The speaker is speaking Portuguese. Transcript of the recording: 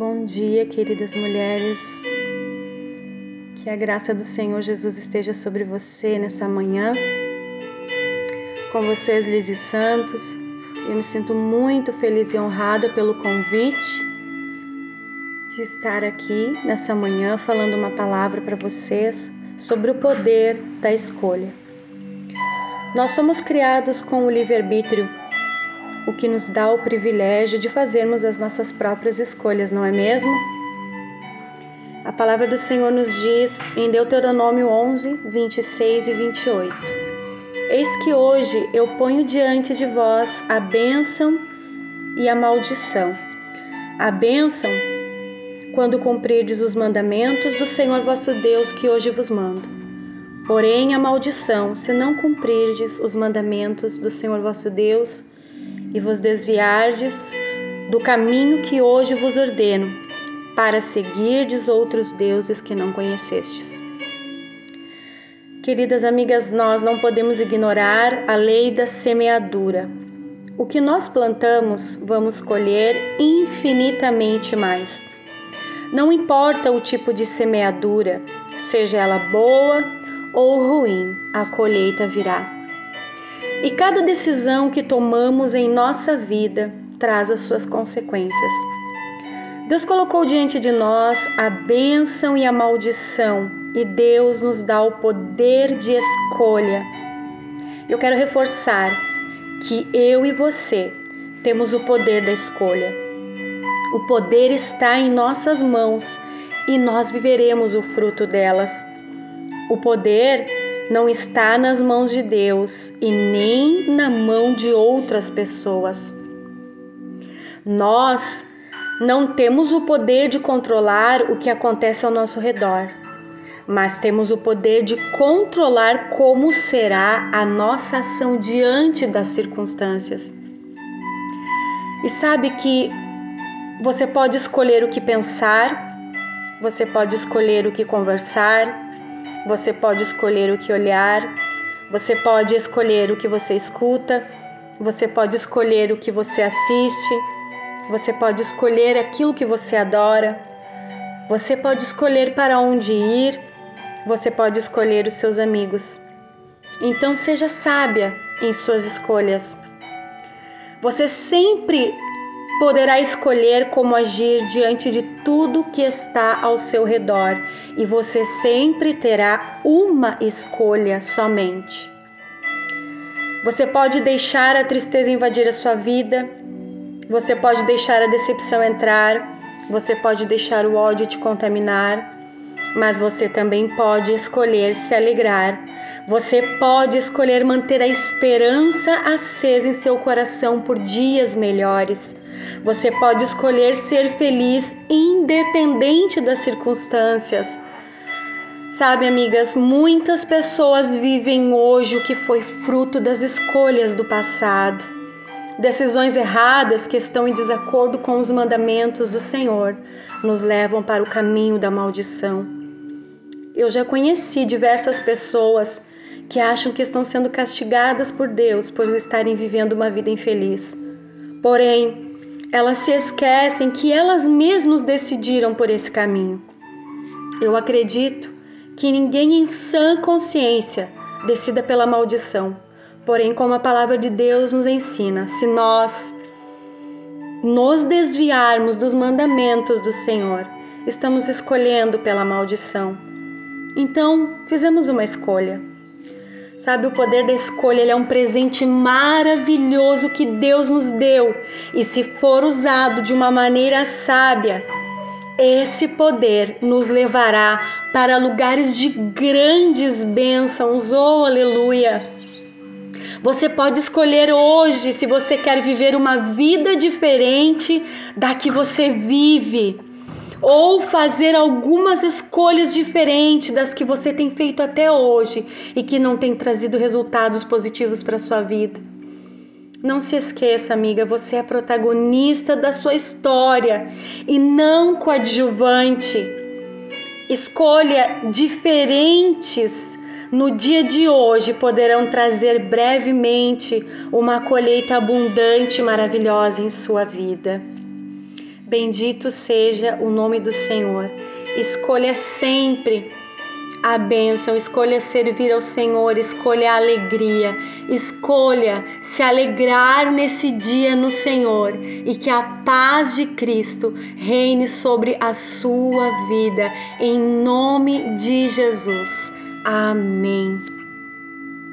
Bom dia, queridas mulheres. Que a graça do Senhor Jesus esteja sobre você nessa manhã. Com vocês, Liz e Santos. Eu me sinto muito feliz e honrada pelo convite de estar aqui nessa manhã falando uma palavra para vocês sobre o poder da escolha. Nós somos criados com o livre-arbítrio o que nos dá o privilégio de fazermos as nossas próprias escolhas, não é mesmo? A palavra do Senhor nos diz em Deuteronômio 11, 26 e 28: Eis que hoje eu ponho diante de vós a bênção e a maldição. A bênção, quando cumprirdes os mandamentos do Senhor vosso Deus que hoje vos mando. Porém, a maldição, se não cumprirdes os mandamentos do Senhor vosso Deus, e vos desviardes do caminho que hoje vos ordeno, para seguirdes outros deuses que não conhecestes. Queridas amigas, nós não podemos ignorar a lei da semeadura. O que nós plantamos, vamos colher infinitamente mais. Não importa o tipo de semeadura, seja ela boa ou ruim, a colheita virá. E cada decisão que tomamos em nossa vida traz as suas consequências. Deus colocou diante de nós a bênção e a maldição, e Deus nos dá o poder de escolha. Eu quero reforçar que eu e você temos o poder da escolha. O poder está em nossas mãos e nós viveremos o fruto delas. O poder não está nas mãos de Deus e nem na mão de outras pessoas. Nós não temos o poder de controlar o que acontece ao nosso redor, mas temos o poder de controlar como será a nossa ação diante das circunstâncias. E sabe que você pode escolher o que pensar, você pode escolher o que conversar, você pode escolher o que olhar, você pode escolher o que você escuta, você pode escolher o que você assiste, você pode escolher aquilo que você adora, você pode escolher para onde ir, você pode escolher os seus amigos. Então seja sábia em suas escolhas. Você sempre poderá escolher como agir diante de tudo que está ao seu redor e você sempre terá uma escolha somente. Você pode deixar a tristeza invadir a sua vida, você pode deixar a decepção entrar, você pode deixar o ódio te contaminar, mas você também pode escolher se alegrar. Você pode escolher manter a esperança acesa em seu coração por dias melhores. Você pode escolher ser feliz independente das circunstâncias. Sabe, amigas, muitas pessoas vivem hoje o que foi fruto das escolhas do passado. Decisões erradas que estão em desacordo com os mandamentos do Senhor nos levam para o caminho da maldição. Eu já conheci diversas pessoas que acham que estão sendo castigadas por Deus por estarem vivendo uma vida infeliz. Porém, elas se esquecem que elas mesmas decidiram por esse caminho. Eu acredito que ninguém em sã consciência decida pela maldição. Porém, como a palavra de Deus nos ensina, se nós nos desviarmos dos mandamentos do Senhor, estamos escolhendo pela maldição. Então, fizemos uma escolha. Sabe, o poder da escolha é um presente maravilhoso que Deus nos deu. E se for usado de uma maneira sábia, esse poder nos levará para lugares de grandes bênçãos. Oh, aleluia! Você pode escolher hoje se você quer viver uma vida diferente da que você vive ou fazer algumas escolhas diferentes das que você tem feito até hoje e que não tem trazido resultados positivos para sua vida. Não se esqueça, amiga, você é protagonista da sua história e não coadjuvante. Escolha diferentes no dia de hoje poderão trazer brevemente uma colheita abundante e maravilhosa em sua vida. Bendito seja o nome do Senhor. Escolha sempre a bênção, escolha servir ao Senhor, escolha a alegria, escolha se alegrar nesse dia no Senhor e que a paz de Cristo reine sobre a sua vida, em nome de Jesus. Amém.